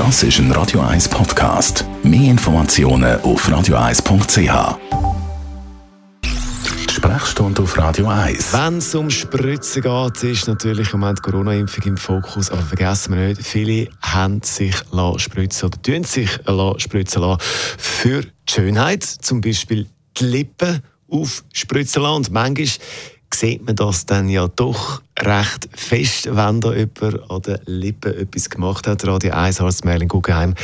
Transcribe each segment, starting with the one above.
Das ist ein Radio 1 Podcast. Mehr Informationen auf radio1.ch. Sprechstunde auf Radio 1. Wenn es um Spritzen geht, ist natürlich im Moment Corona-Impfung im Fokus. Aber vergessen wir nicht, viele haben sich spritzen oder tun sich spritzen lassen für die Schönheit. Zum Beispiel die Lippen aufspritzen lassen. Und manchmal sieht man das dann ja doch recht fest, wenn da jemand an den Lippen etwas gemacht hat. Radio 1 Arzt Merlin Guggenheim.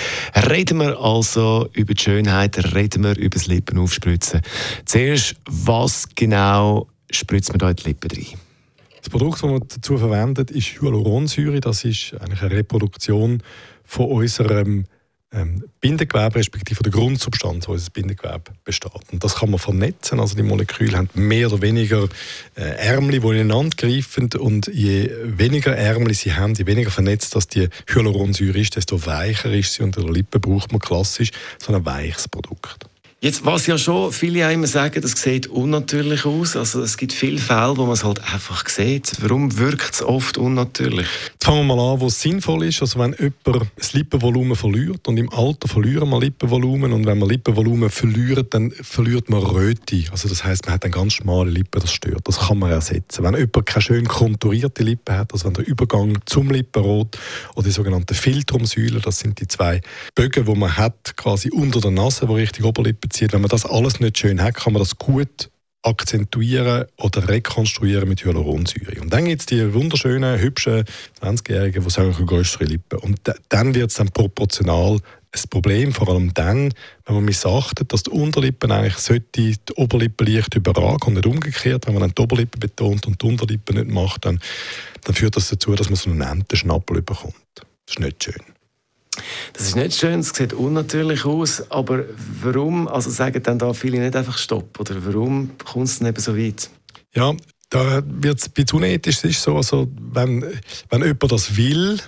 Reden wir also über die Schönheit, reden wir über das Lippenaufspritzen. Zuerst, was genau spritzt man da in die Lippen rein? Das Produkt, das man dazu verwendet, ist Hyaluronsäure. Das ist eigentlich eine Reproduktion von unserem Bindegewebe, respektive der Grundsubstanz, wo unser Bindegewebe besteht. Und das kann man vernetzen. Also die Moleküle haben mehr oder weniger äh, Ärmel, die ineinander greifen. Und je weniger Ärmel sie haben, je weniger vernetzt dass die Hyaluronsäure ist, desto weicher ist sie. Und in der Lippe braucht man klassisch so ein weiches Produkt. Jetzt, was ja schon viele immer sagen, das sieht unnatürlich aus. Also es gibt viele Fälle, wo man es halt einfach sieht. Warum wirkt es oft unnatürlich? Jetzt fangen wir mal an, wo es sinnvoll ist. Also wenn jemand das Lippenvolumen verliert und im Alter verlieren wir Lippenvolumen und wenn man Lippenvolumen verliert, dann verliert man Röte. Also das heißt, man hat eine ganz schmale Lippe, das stört. Das kann man ersetzen. Wenn jemand keine schön konturierte Lippe hat, also wenn der Übergang zum Lippenrot oder die sogenannten Filtrumsäulen, das sind die zwei Bögen, die man hat, quasi unter der Nase, wo richtig Oberlippe bezieht. Wenn man das alles nicht schön hat, kann man das gut akzentuieren oder rekonstruieren mit Hyaluronsäure. Und dann gibt es die wunderschönen, hübschen 20-Jährigen, die sagen, größere Lippen. Und dann wird es dann proportional ein Problem, vor allem dann, wenn man missachtet, dass die Unterlippen eigentlich sollte die Oberlippe leicht überragen und nicht umgekehrt. Wenn man dann die Oberlippe betont und die Unterlippe nicht macht, dann, dann führt das dazu, dass man so einen Entenschnappel bekommt. Das ist nicht schön. Das ist nicht schön, es sieht unnatürlich aus, aber warum, also sagen dann da viele nicht einfach Stopp, oder warum kommt es denn eben so weit? Ja, da wird es bisschen unethisch, es ist so, also wenn, wenn jemand das will,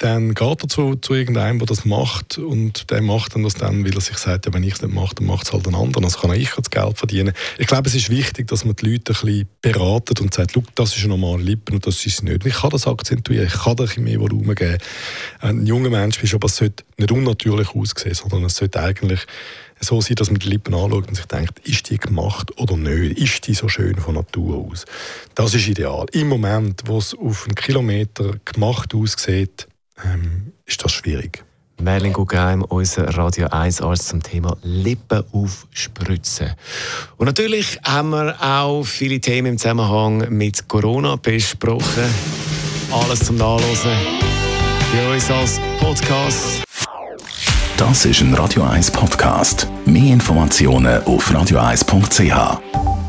dann geht er zu, zu irgendeinem, der das macht und der macht dann das dann, weil er sich sagt, ja, wenn ich es nicht mache, dann macht es halt ein anderer, also kann ich das Geld verdienen. Ich glaube, es ist wichtig, dass man die Leute ein bisschen beratet und sagt, das ist eine normale Lippen und das ist es nicht. Ich kann das akzentuieren, ich kann da ein bisschen mehr Volumen geben. Ein junger Mensch ist aber es sollte nicht unnatürlich aussehen, sondern es sollte eigentlich so sein, dass man die Lippen anschaut und sich denkt, ist die gemacht oder nicht? Ist die so schön von Natur aus? Das ist ideal. Im Moment, wo es auf einen Kilometer gemacht aussieht, ähm, ist das schwierig. Merlin Guggenheim, unser Radio 1 Arzt zum Thema Lippen aufspritzen. Und natürlich haben wir auch viele Themen im Zusammenhang mit Corona besprochen. Alles zum Nachlesen bei uns als Podcast. Das ist ein Radio 1 Podcast. Mehr Informationen auf radio1.ch.